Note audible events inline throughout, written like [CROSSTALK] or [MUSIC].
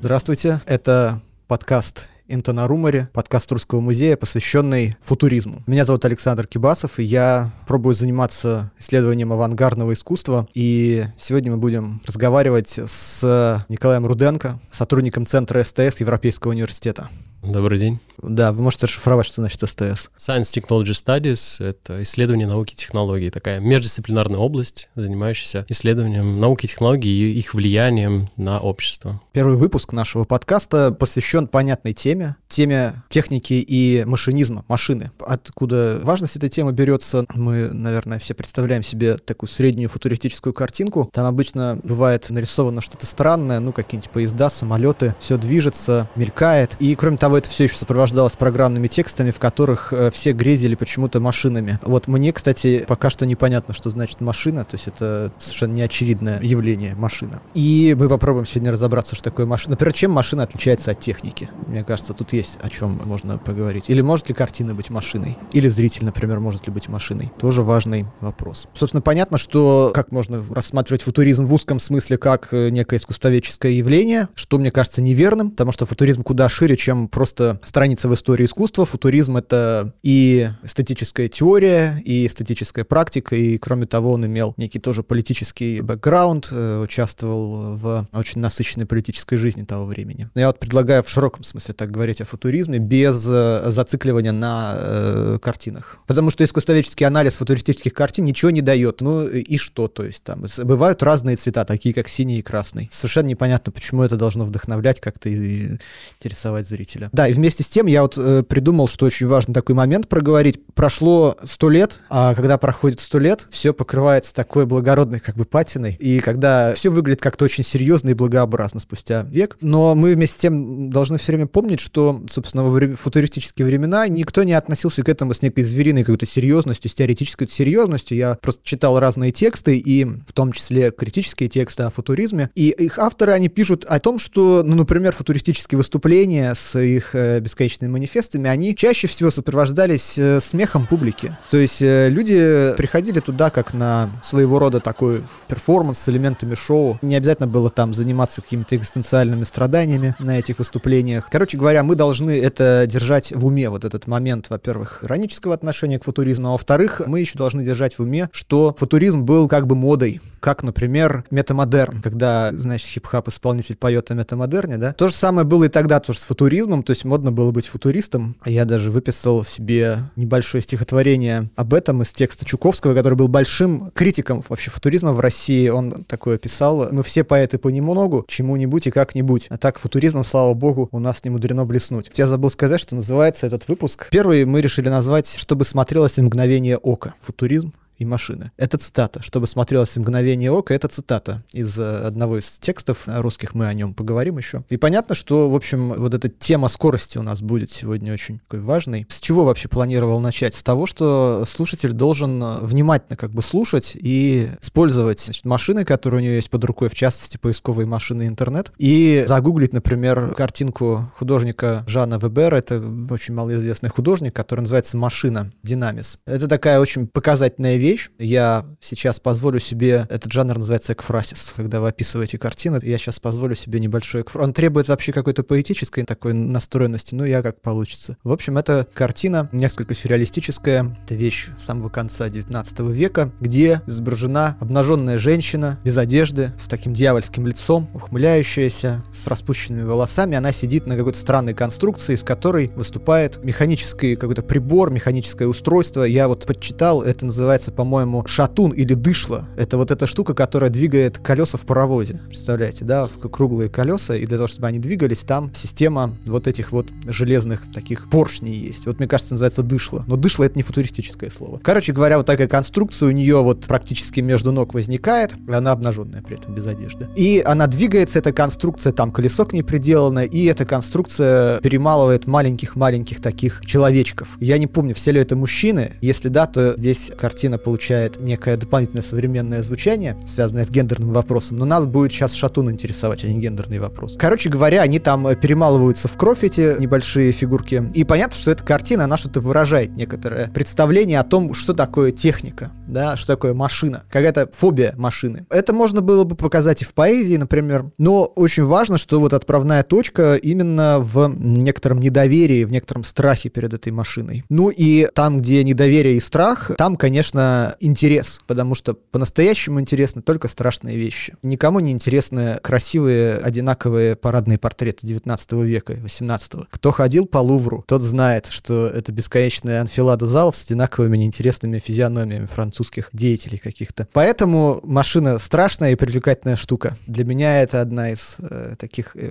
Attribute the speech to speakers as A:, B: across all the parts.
A: Здравствуйте, это подкаст «Инта на руморе», подкаст Русского музея, посвященный футуризму. Меня зовут Александр Кибасов, и я пробую заниматься исследованием авангардного искусства. И сегодня мы будем разговаривать с Николаем Руденко, сотрудником Центра СТС Европейского университета.
B: Добрый день.
A: Да, вы можете расшифровать, что значит СТС.
B: Science Technology Studies — это исследование науки и технологий, такая междисциплинарная область, занимающаяся исследованием науки и технологий и их влиянием на общество.
A: Первый выпуск нашего подкаста посвящен понятной теме, теме техники и машинизма, машины. Откуда важность этой темы берется, мы, наверное, все представляем себе такую среднюю футуристическую картинку. Там обычно бывает нарисовано что-то странное, ну, какие-нибудь поезда, самолеты, все движется, мелькает. И, кроме того, это все еще сопровождается сопровождалось программными текстами, в которых э, все грезили почему-то машинами. Вот мне, кстати, пока что непонятно, что значит машина, то есть это совершенно неочевидное явление машина. И мы попробуем сегодня разобраться, что такое машина. Например, чем машина отличается от техники? Мне кажется, тут есть о чем можно поговорить. Или может ли картина быть машиной? Или зритель, например, может ли быть машиной? Тоже важный вопрос. Собственно, понятно, что как можно рассматривать футуризм в узком смысле как э, некое искусствоведческое явление, что мне кажется неверным, потому что футуризм куда шире, чем просто страница страница в истории искусства. Футуризм — это и эстетическая теория, и эстетическая практика, и, кроме того, он имел некий тоже политический бэкграунд, э, участвовал в очень насыщенной политической жизни того времени. Но я вот предлагаю в широком смысле так говорить о футуризме, без э, зацикливания на э, картинах. Потому что искусствоведческий анализ футуристических картин ничего не дает. Ну и что? То есть там бывают разные цвета, такие как синий и красный. Совершенно непонятно, почему это должно вдохновлять как-то и интересовать зрителя. Да, и вместе с тем я вот э, придумал, что очень важный такой момент проговорить. Прошло сто лет, а когда проходит сто лет, все покрывается такой благородной как бы патиной, и когда все выглядит как-то очень серьезно и благообразно спустя век. Но мы вместе с тем должны все время помнить, что, собственно, во время, футуристические времена никто не относился к этому с некой звериной какой-то серьезностью, с теоретической серьезностью. Я просто читал разные тексты, и в том числе критические тексты о футуризме, и их авторы, они пишут о том, что, ну, например, футуристические выступления с их э, бесконечной различными манифестами, они чаще всего сопровождались э, смехом публики. То есть э, люди приходили туда как на своего рода такой перформанс с элементами шоу. Не обязательно было там заниматься какими-то экзистенциальными страданиями на этих выступлениях. Короче говоря, мы должны это держать в уме, вот этот момент, во-первых, иронического отношения к футуризму, а во-вторых, мы еще должны держать в уме, что футуризм был как бы модой, как, например, метамодерн, когда, значит, хип-хоп исполнитель поет о метамодерне, да. То же самое было и тогда тоже с футуризмом, то есть модно было быть футуристом. Я даже выписал себе небольшое стихотворение об этом из текста Чуковского, который был большим критиком вообще футуризма в России. Он такое писал. Мы все поэты понемногу, чему-нибудь и как-нибудь. А так футуризмом, слава богу, у нас не мудрено блеснуть. Я забыл сказать, что называется этот выпуск. Первый мы решили назвать «Чтобы смотрелось мгновение ока». Футуризм и машины. Это цитата. Чтобы смотрелось мгновение ока, это цитата из э, одного из текстов русских, мы о нем поговорим еще. И понятно, что, в общем, вот эта тема скорости у нас будет сегодня очень такой важной. С чего вообще планировал начать? С того, что слушатель должен э, внимательно как бы слушать и использовать значит, машины, которые у него есть под рукой, в частности, поисковые машины интернет, и загуглить, например, картинку художника Жана Вебера, это очень малоизвестный художник, который называется «Машина», «Динамис». Это такая очень показательная вещь, вещь. Я сейчас позволю себе, этот жанр называется экфрасис, когда вы описываете картину, я сейчас позволю себе небольшой экфрасис. Он требует вообще какой-то поэтической такой настроенности, ну я как получится. В общем, это картина несколько сюрреалистическая, это вещь самого конца 19 века, где изображена обнаженная женщина без одежды, с таким дьявольским лицом, ухмыляющаяся, с распущенными волосами. Она сидит на какой-то странной конструкции, из которой выступает механический какой-то прибор, механическое устройство. Я вот подчитал, это называется по-моему, шатун или дышло. Это вот эта штука, которая двигает колеса в паровозе. Представляете, да, в круглые колеса, и для того, чтобы они двигались, там система вот этих вот железных таких поршней есть. Вот, мне кажется, называется дышло. Но дышло это не футуристическое слово. Короче говоря, вот такая конструкция у нее вот практически между ног возникает, и она обнаженная при этом без одежды. И она двигается, эта конструкция, там колесо к ней приделано, и эта конструкция перемалывает маленьких-маленьких таких человечков. Я не помню, все ли это мужчины. Если да, то здесь картина получает некое дополнительное современное звучание, связанное с гендерным вопросом. Но нас будет сейчас шатун интересовать, а не гендерный вопрос. Короче говоря, они там э, перемалываются в кровь, эти небольшие фигурки. И понятно, что эта картина, она что-то выражает, некоторое представление о том, что такое техника, да, что такое машина, какая-то фобия машины. Это можно было бы показать и в поэзии, например, но очень важно, что вот отправная точка именно в некотором недоверии, в некотором страхе перед этой машиной. Ну и там, где недоверие и страх, там, конечно, интерес, потому что по-настоящему интересны только страшные вещи. Никому не интересны красивые, одинаковые парадные портреты 19 века и 18 -го. Кто ходил по Лувру, тот знает, что это бесконечная анфилада залов с одинаковыми неинтересными физиономиями французских деятелей каких-то. Поэтому машина страшная и привлекательная штука. Для меня это одна из э, таких э,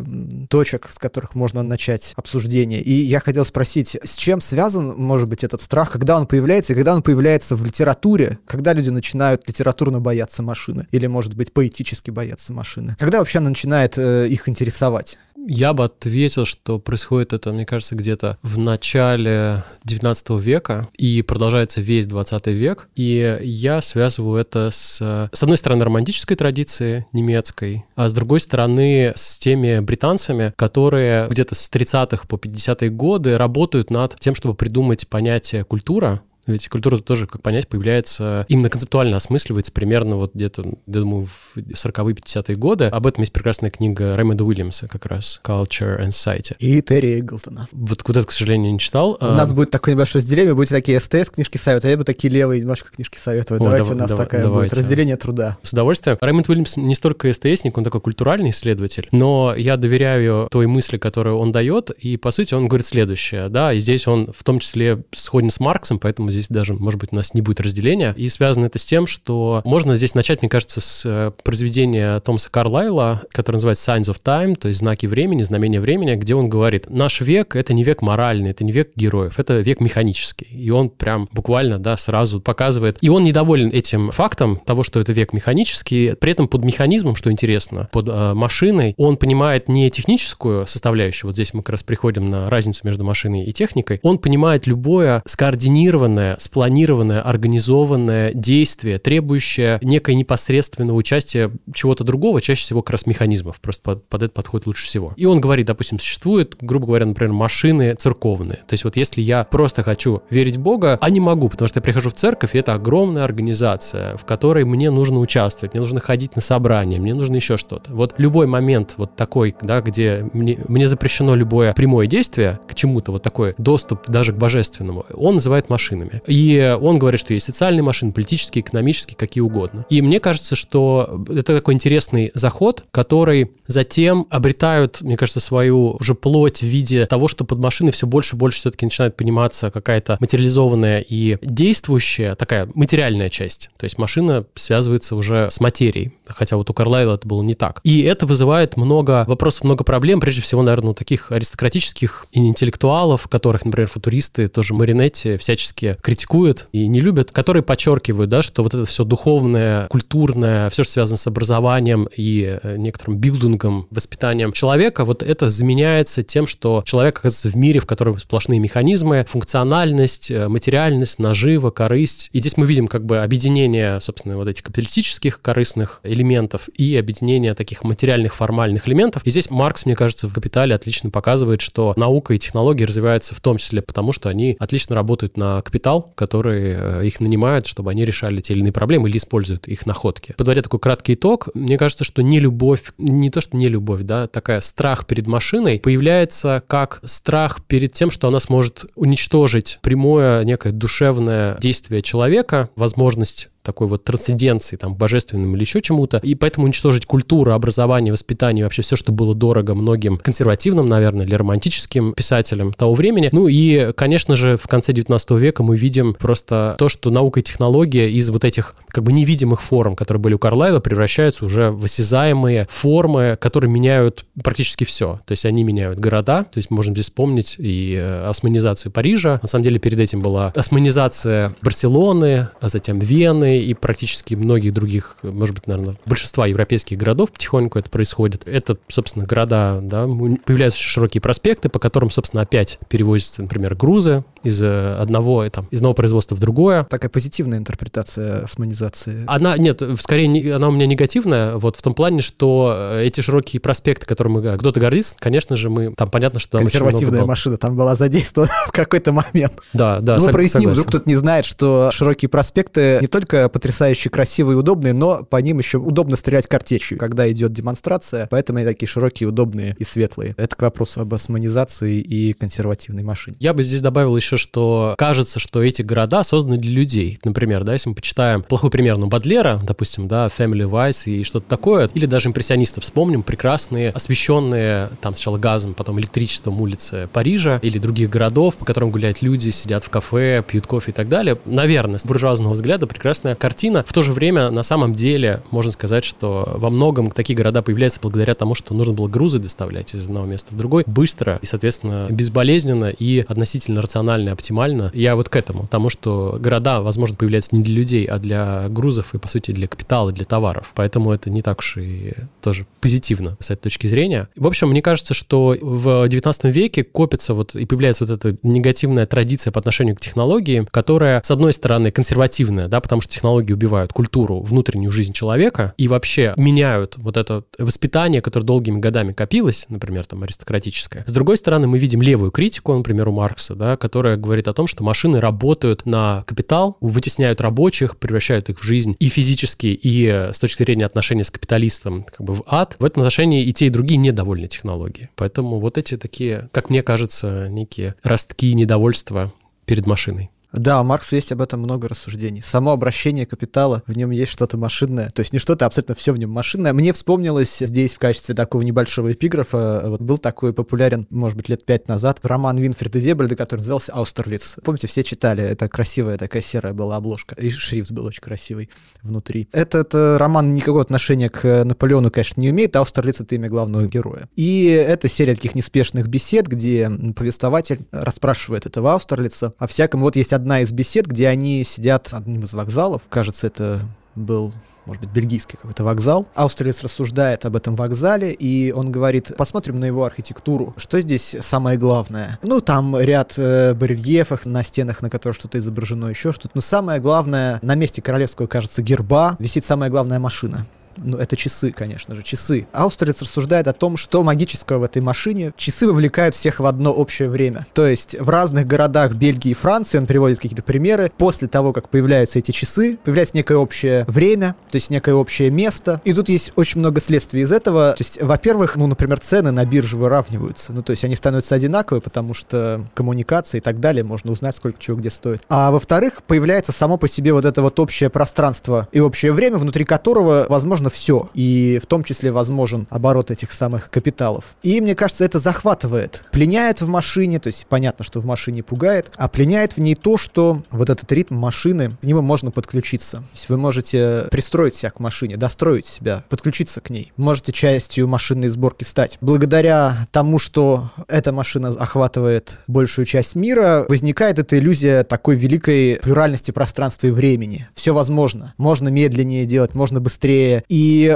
A: точек, с которых можно начать обсуждение. И я хотел спросить, с чем связан, может быть, этот страх, когда он появляется, и когда он появляется в литературе, когда люди начинают литературно бояться машины, или, может быть, поэтически бояться машины. Когда вообще она начинает э, их интересовать?
B: Я бы ответил, что происходит это, мне кажется, где-то в начале 19 века и продолжается весь 20 век. И я связываю это с, с одной стороны, романтической традицией немецкой, а с другой стороны, с теми британцами, которые где-то с 30-х по 50-е годы работают над тем, чтобы придумать понятие культура, ведь культура тоже, как понять, появляется, именно концептуально осмысливается примерно вот где-то, я думаю, в 40-е, 50-е годы. Об этом есть прекрасная книга Рэймонда Уильямса как раз «Culture and Society».
A: И Терри Эглтона.
B: Вот куда к сожалению, не читал.
A: У а... нас будет такое небольшое разделение, будете такие СТС книжки советовать, а я бы такие левые немножко книжки советовать. О, давайте дав- у нас дав- такая давайте. будет разделение труда.
B: С удовольствием. Рэймонд Уильямс не столько СТСник, он такой культуральный исследователь, но я доверяю той мысли, которую он дает, и, по сути, он говорит следующее, да, и здесь он в том числе сходен с Марксом, поэтому здесь даже, может быть, нас не будет разделения. И связано это с тем, что можно здесь начать, мне кажется, с э, произведения Томаса Карлайла, которое называется Signs of Time, то есть знаки времени, знамения времени, где он говорит, наш век — это не век моральный, это не век героев, это век механический. И он прям буквально, да, сразу показывает. И он недоволен этим фактом того, что это век механический, при этом под механизмом, что интересно, под э, машиной, он понимает не техническую составляющую, вот здесь мы как раз приходим на разницу между машиной и техникой, он понимает любое скоординированное, спланированное спланированное, организованное действие, требующее некое непосредственного участия чего-то другого, чаще всего как раз механизмов. Просто под, под это подходит лучше всего. И он говорит, допустим, существуют, грубо говоря, например, машины церковные. То есть вот если я просто хочу верить в Бога, а не могу, потому что я прихожу в церковь, и это огромная организация, в которой мне нужно участвовать, мне нужно ходить на собрания, мне нужно еще что-то. Вот любой момент вот такой, да, где мне, мне запрещено любое прямое действие к чему-то, вот такой доступ даже к божественному, он называет машинами. И он говорит, что есть социальные машины, политические, экономические, какие угодно. И мне кажется, что это такой интересный заход, который затем обретают, мне кажется, свою уже плоть в виде того, что под машиной все больше и больше все-таки начинает пониматься какая-то материализованная и действующая, такая материальная часть. То есть машина связывается уже с материей, хотя вот у Карлайла это было не так. И это вызывает много вопросов, много проблем, прежде всего, наверное, у таких аристократических и интеллектуалов, которых, например, футуристы, тоже Маринетти всячески критикуют и не любят, которые подчеркивают, да, что вот это все духовное, культурное, все, что связано с образованием и э, некоторым билдингом, воспитанием человека, вот это заменяется тем, что человек оказывается в мире, в котором сплошные механизмы, функциональность, э, материальность, нажива, корысть. И здесь мы видим как бы объединение, собственно, вот этих капиталистических корыстных элементов и объединение таких материальных формальных элементов. И здесь Маркс, мне кажется, в «Капитале» отлично показывает, что наука и технологии развиваются в том числе потому, что они отлично работают на капитал, который Э, их нанимают, чтобы они решали те или иные проблемы или используют их находки. Подводя такой краткий итог, мне кажется, что не любовь, не то, что не любовь, да, такая страх перед машиной появляется как страх перед тем, что она сможет уничтожить прямое некое душевное действие человека, возможность такой вот трансценденции, там, божественным или еще чему-то. И поэтому уничтожить культуру, образование, воспитание, вообще все, что было дорого многим консервативным, наверное, или романтическим писателям того времени. Ну и, конечно же, в конце 19 века мы видим просто то, что наука и технология из вот этих как бы невидимых форм, которые были у Карлайла, превращаются уже в осязаемые формы, которые меняют практически все. То есть они меняют города, то есть можем здесь вспомнить и э, османизацию Парижа. На самом деле перед этим была османизация Барселоны, а затем Вены, И практически многих других, может быть, наверное, большинства европейских городов потихоньку это происходит. Это, собственно, города, да, появляются очень широкие проспекты, по которым, собственно, опять перевозятся, например, грузы из э, одного, там, из одного производства в другое.
A: Такая позитивная интерпретация османизации.
B: Она, нет, скорее, она у меня негативная, вот в том плане, что э, эти широкие проспекты, которыми кто-то гордится, конечно же, мы, там понятно, что...
A: Консервативная машина там была задействована [LAUGHS] в какой-то момент.
B: Да, да,
A: Ну, сог- проясним, вдруг кто-то не знает, что широкие проспекты не только потрясающе красивые и удобные, но по ним еще удобно стрелять картечью, когда идет демонстрация, поэтому они такие широкие, удобные и светлые. Это к вопросу об османизации и консервативной машине.
B: Я бы здесь добавил еще, что кажется, что эти города созданы для людей. Например, да, если мы почитаем плохой пример, ну, Бадлера, допустим, да, Family Vice и что-то такое, или даже импрессионистов вспомним, прекрасные, освещенные там сначала газом, потом электричеством улицы Парижа или других городов, по которым гуляют люди, сидят в кафе, пьют кофе и так далее. Наверное, с буржуазного взгляда прекрасная картина. В то же время, на самом деле, можно сказать, что во многом такие города появляются благодаря тому, что нужно было грузы доставлять из одного места в другой быстро и, соответственно, безболезненно и относительно рационально и оптимально. Я вот к этому, тому, что города, возможно, появляются не для людей, а для грузов и, по сути, для капитала, для товаров. Поэтому это не так уж и тоже позитивно с этой точки зрения. В общем, мне кажется, что в 19 веке копится вот и появляется вот эта негативная традиция по отношению к технологии, которая, с одной стороны, консервативная, да, потому что технологии убивают культуру, внутреннюю жизнь человека и вообще меняют вот это воспитание, которое долгими годами копилось, например, там аристократическое. С другой стороны, мы видим левую критику, например, у Маркса, да, которая говорит о том, что машины работают на капитал, вытесняют рабочих, превращают их в жизнь и физически, и с точки зрения отношений с капиталистом как бы в ад. В этом отношении и те, и другие недовольны технологией. Поэтому вот эти такие, как мне кажется, некие ростки недовольства перед машиной.
A: Да, у Маркса есть об этом много рассуждений. Само обращение капитала, в нем есть что-то машинное. То есть не что-то, а абсолютно все в нем машинное. Мне вспомнилось здесь в качестве такого небольшого эпиграфа, вот был такой популярен, может быть, лет пять назад, роман Винфрида Зебальда, который назывался «Аустерлиц». Помните, все читали, это красивая такая серая была обложка, и шрифт был очень красивый внутри. Этот э, роман никакого отношения к Наполеону, конечно, не имеет, Аустерлиц — это имя главного героя. И это серия таких неспешных бесед, где повествователь расспрашивает этого Аустерлица о всяком. Вот есть одна из бесед, где они сидят одним из вокзалов. Кажется, это был, может быть, бельгийский какой-то вокзал. Австриец рассуждает об этом вокзале, и он говорит, посмотрим на его архитектуру. Что здесь самое главное? Ну, там ряд э, барельефов на стенах, на которых что-то изображено, еще что-то. Но самое главное, на месте королевского, кажется, герба висит самая главная машина ну, это часы, конечно же, часы. Аустриц рассуждает о том, что магического в этой машине. Часы вовлекают всех в одно общее время. То есть в разных городах Бельгии и Франции, он приводит какие-то примеры, после того, как появляются эти часы, появляется некое общее время, то есть некое общее место. И тут есть очень много следствий из этого. То есть, во-первых, ну, например, цены на бирже выравниваются. Ну, то есть они становятся одинаковые, потому что коммуникации и так далее, можно узнать, сколько чего где стоит. А во-вторых, появляется само по себе вот это вот общее пространство и общее время, внутри которого, возможно, все. И в том числе возможен оборот этих самых капиталов. И мне кажется, это захватывает. Пленяет в машине, то есть понятно, что в машине пугает, а пленяет в ней то, что вот этот ритм машины, к нему можно подключиться. То есть вы можете пристроить себя к машине, достроить себя, подключиться к ней. Можете частью машинной сборки стать. Благодаря тому, что эта машина охватывает большую часть мира, возникает эта иллюзия такой великой плюральности пространства и времени. Все возможно. Можно медленнее делать, можно быстрее.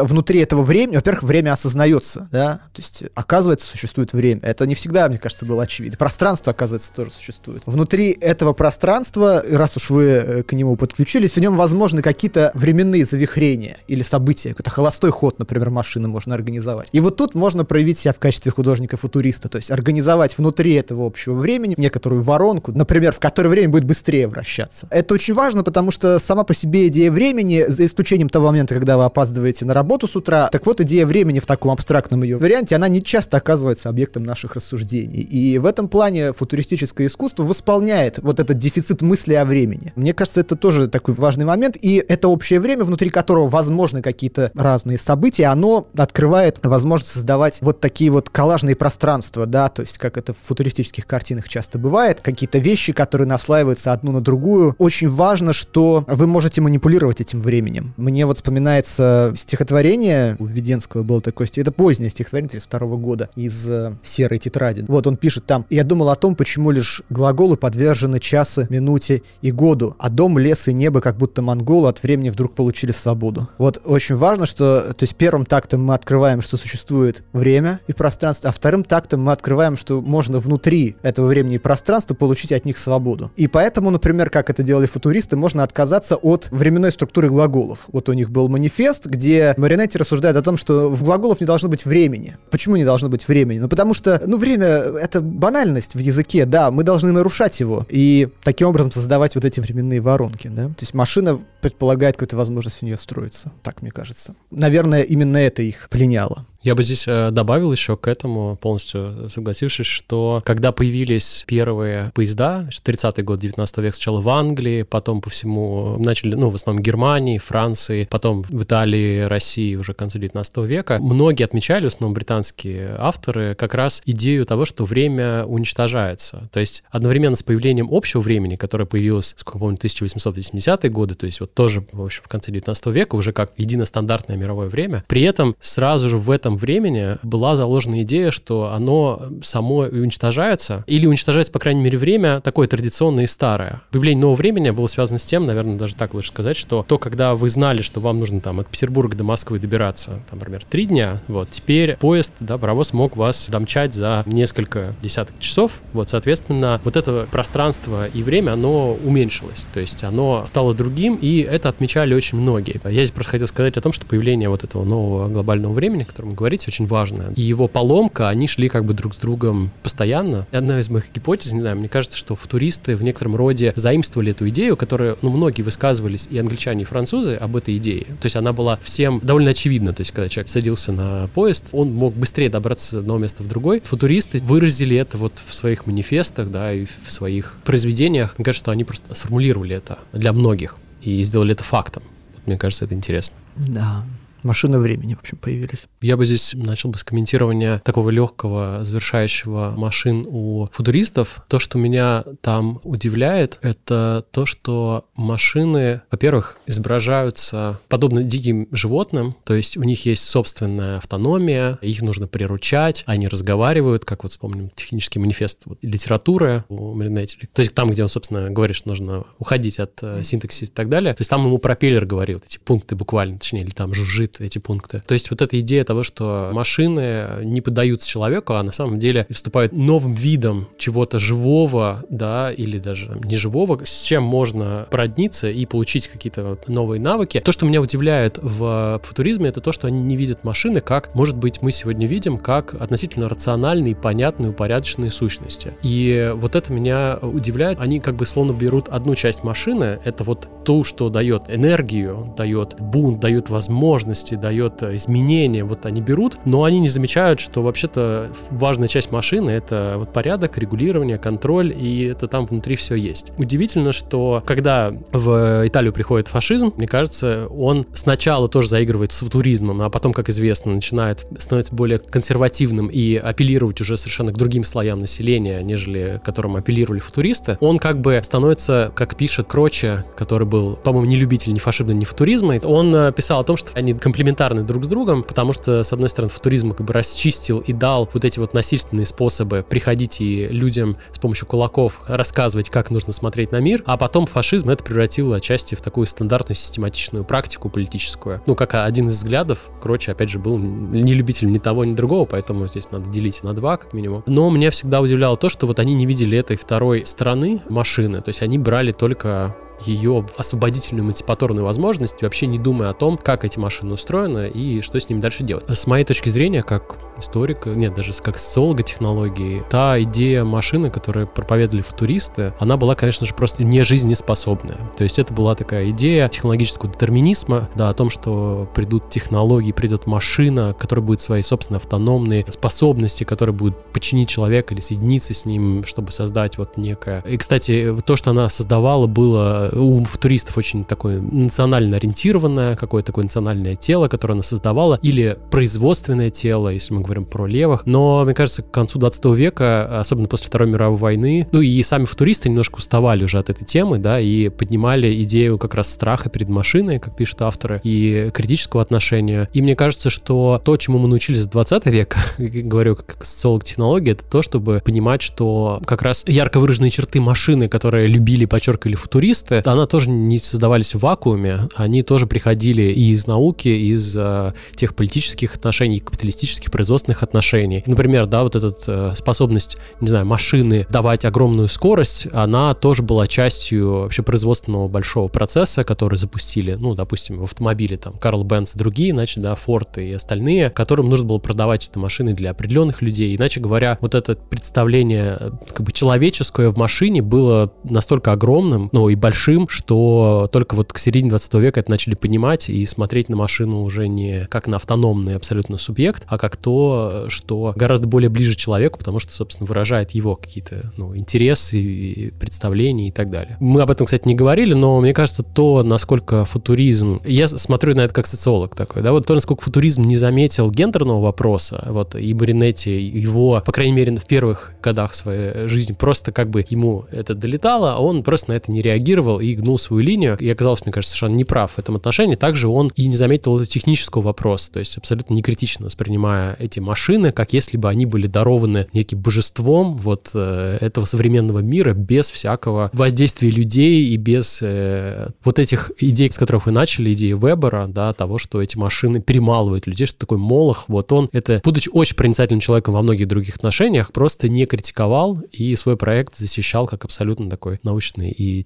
A: Внутри этого времени, во-первых, время осознается, да, то есть оказывается существует время. Это не всегда, мне кажется, было очевидно. Пространство, оказывается, тоже существует. Внутри этого пространства, раз уж вы э, к нему подключились, в нем возможны какие-то временные завихрения или события. Какой-то холостой ход, например, машины можно организовать. И вот тут можно проявить себя в качестве художника-футуриста, то есть организовать внутри этого общего времени некоторую воронку, например, в которой время будет быстрее вращаться. Это очень важно, потому что сама по себе идея времени, за исключением того момента, когда вы опаздываете на работу с утра, так вот идея времени в таком абстрактном ее варианте, она не часто оказывается объектом наших рассуждений. И в этом плане футуристическое искусство восполняет вот этот дефицит мысли о времени. Мне кажется, это тоже такой важный момент, и это общее время, внутри которого возможны какие-то разные события, оно открывает возможность создавать вот такие вот коллажные пространства, да, то есть как это в футуристических картинах часто бывает, какие-то вещи, которые наслаиваются одну на другую. Очень важно, что вы можете манипулировать этим временем. Мне вот вспоминается стихотворение у Введенского было такое, это позднее стихотворение 32 года из э, «Серой тетради». Вот он пишет там, «Я думал о том, почему лишь глаголы подвержены часу, минуте и году, а дом, лес и небо, как будто монголы от времени вдруг получили свободу». Вот очень важно, что, то есть первым тактом мы открываем, что существует время и пространство, а вторым тактом мы открываем, что можно внутри этого времени и пространства получить от них свободу. И поэтому, например, как это делали футуристы, можно отказаться от временной структуры глаголов. Вот у них был манифест, где Маринетти рассуждает о том, что в глаголов не должно быть времени. Почему не должно быть времени? Ну, потому что, ну, время — это банальность в языке, да, мы должны нарушать его и таким образом создавать вот эти временные воронки, да. То есть машина предполагает какую-то возможность в нее строиться, так мне кажется. Наверное, именно это их пленяло.
B: Я бы здесь э, добавил еще к этому, полностью согласившись, что когда появились первые поезда, 30-й год 19 века, сначала в Англии, потом по всему начали, ну, в основном Германии, Франции, потом в Италии, России уже к концу 19 века, многие отмечали, в основном британские авторы, как раз идею того, что время уничтожается. То есть одновременно с появлением общего времени, которое появилось, сколько помню, 1880-е годы, то есть вот тоже, в общем, в конце 19 века, уже как единостандартное мировое время, при этом сразу же в этом времени была заложена идея, что оно само уничтожается, или уничтожается, по крайней мере, время такое традиционное и старое. Появление нового времени было связано с тем, наверное, даже так лучше сказать, что то, когда вы знали, что вам нужно там от Петербурга до Москвы добираться, там, например, три дня, вот, теперь поезд, да, паровоз мог вас домчать за несколько десяток часов, вот, соответственно, вот это пространство и время, оно уменьшилось, то есть оно стало другим, и это отмечали очень многие. Я здесь просто хотел сказать о том, что появление вот этого нового глобального времени, о котором говорить, очень важная. И его поломка, они шли как бы друг с другом постоянно. И одна из моих гипотез, не знаю, мне кажется, что футуристы в некотором роде заимствовали эту идею, которую, ну, многие высказывались, и англичане, и французы, об этой идее. То есть она была всем довольно очевидна. То есть когда человек садился на поезд, он мог быстрее добраться с одного места в другой. Футуристы выразили это вот в своих манифестах, да, и в своих произведениях. Мне кажется, что они просто сформулировали это для многих и сделали это фактом. Мне кажется, это интересно.
A: Да, машины времени, в общем, появились.
B: Я бы здесь начал бы с комментирования такого легкого, завершающего машин у футуристов. То, что меня там удивляет, это то, что машины, во-первых, изображаются подобно диким животным, то есть у них есть собственная автономия, их нужно приручать, они разговаривают, как вот вспомним технический манифест вот, литературы у Маринетти. То есть там, где он, собственно, говорит, что нужно уходить от э, синтаксиса и так далее. То есть там ему пропеллер говорил эти пункты буквально, точнее, или там жужжит решит эти пункты. То есть вот эта идея того, что машины не поддаются человеку, а на самом деле выступают новым видом чего-то живого, да, или даже неживого, с чем можно продниться и получить какие-то новые навыки. То, что меня удивляет в футуризме, это то, что они не видят машины как, может быть, мы сегодня видим, как относительно рациональные, понятные, упорядоченные сущности. И вот это меня удивляет. Они как бы словно берут одну часть машины, это вот то, что дает энергию, дает бунт, дает возможность возможности, дает изменения, вот они берут, но они не замечают, что вообще-то важная часть машины — это вот порядок, регулирование, контроль, и это там внутри все есть. Удивительно, что когда в Италию приходит фашизм, мне кажется, он сначала тоже заигрывает с футуризмом, а потом, как известно, начинает становиться более консервативным и апеллировать уже совершенно к другим слоям населения, нежели которым апеллировали футуристы. Он как бы становится, как пишет Кроче, который был, по-моему, не любитель ни фашизма, ни футуризма, он э, писал о том, что они комплементарны друг с другом, потому что, с одной стороны, футуризм как бы расчистил и дал вот эти вот насильственные способы приходить и людям с помощью кулаков рассказывать, как нужно смотреть на мир, а потом фашизм это превратил отчасти в такую стандартную систематичную практику политическую. Ну, как один из взглядов, короче, опять же, был не любителем ни того, ни другого, поэтому здесь надо делить на два, как минимум. Но меня всегда удивляло то, что вот они не видели этой второй стороны машины, то есть они брали только ее освободительную эмансипаторную возможность, вообще не думая о том, как эти машины устроены и что с ними дальше делать. С моей точки зрения, как историка, нет, даже как социолога технологии, та идея машины, которую проповедовали футуристы, она была, конечно же, просто не жизнеспособная. То есть это была такая идея технологического детерминизма, да, о том, что придут технологии, придет машина, которая будет свои собственные автономные способности, которая будет починить человека или соединиться с ним, чтобы создать вот некое... И, кстати, то, что она создавала, было у футуристов очень такое национально ориентированное, какое-то такое национальное тело, которое она создавала, или производственное тело, если мы говорим про левых. Но, мне кажется, к концу 20 века, особенно после Второй мировой войны, ну и сами футуристы немножко уставали уже от этой темы, да, и поднимали идею как раз страха перед машиной, как пишут авторы, и критического отношения. И мне кажется, что то, чему мы научились с 20 века, говорю как социолог технологии, это то, чтобы понимать, что как раз ярко выраженные черты машины, которые любили, подчеркивали футуристы, она тоже не создавались в вакууме, они тоже приходили и из науки, и из э, тех политических отношений, капиталистических производственных отношений. Например, да, вот эта э, способность, не знаю, машины давать огромную скорость, она тоже была частью вообще производственного большого процесса, который запустили, ну, допустим, в автомобиле там Карл Бенц и другие, значит, да, Форд и остальные, которым нужно было продавать эти машины для определенных людей. Иначе говоря, вот это представление э, как бы человеческое в машине было настолько огромным, ну, и большим, что только вот к середине 20 века это начали понимать и смотреть на машину уже не как на автономный абсолютно субъект, а как то, что гораздо более ближе человеку, потому что, собственно, выражает его какие-то ну, интересы, представления и так далее. Мы об этом, кстати, не говорили, но мне кажется, то, насколько футуризм... Я смотрю на это как социолог такой, да, вот то, насколько футуризм не заметил гендерного вопроса, вот, и Маринетти, его, по крайней мере, в первых годах своей жизни, просто как бы ему это долетало, а он просто на это не реагировал и гнул свою линию, и оказался, мне кажется, совершенно неправ в этом отношении. Также он и не заметил технического вопроса, то есть абсолютно не критично воспринимая эти машины, как если бы они были дарованы неким божеством вот э, этого современного мира без всякого воздействия людей и без э, вот этих идей, с которых вы начали, идеи Вебера, да, того, что эти машины перемалывают людей, что такой Молох, вот он это, будучи очень проницательным человеком во многих других отношениях, просто не критиковал и свой проект защищал как абсолютно такой научный и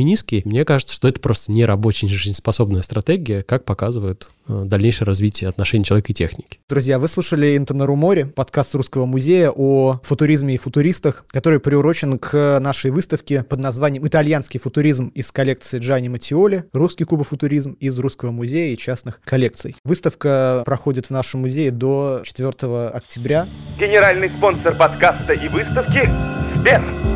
B: технодетерминистский. Мне кажется, что это просто не рабочая, не жизнеспособная стратегия, как показывает э, дальнейшее развитие отношений человека и техники.
A: Друзья, вы слушали Интонару море, подкаст Русского музея о футуризме и футуристах, который приурочен к нашей выставке под названием «Итальянский футуризм» из коллекции Джани Матиоли, «Русский кубофутуризм» из Русского музея и частных коллекций. Выставка проходит в нашем музее до 4 октября.
C: Генеральный спонсор подкаста и выставки – Сбер.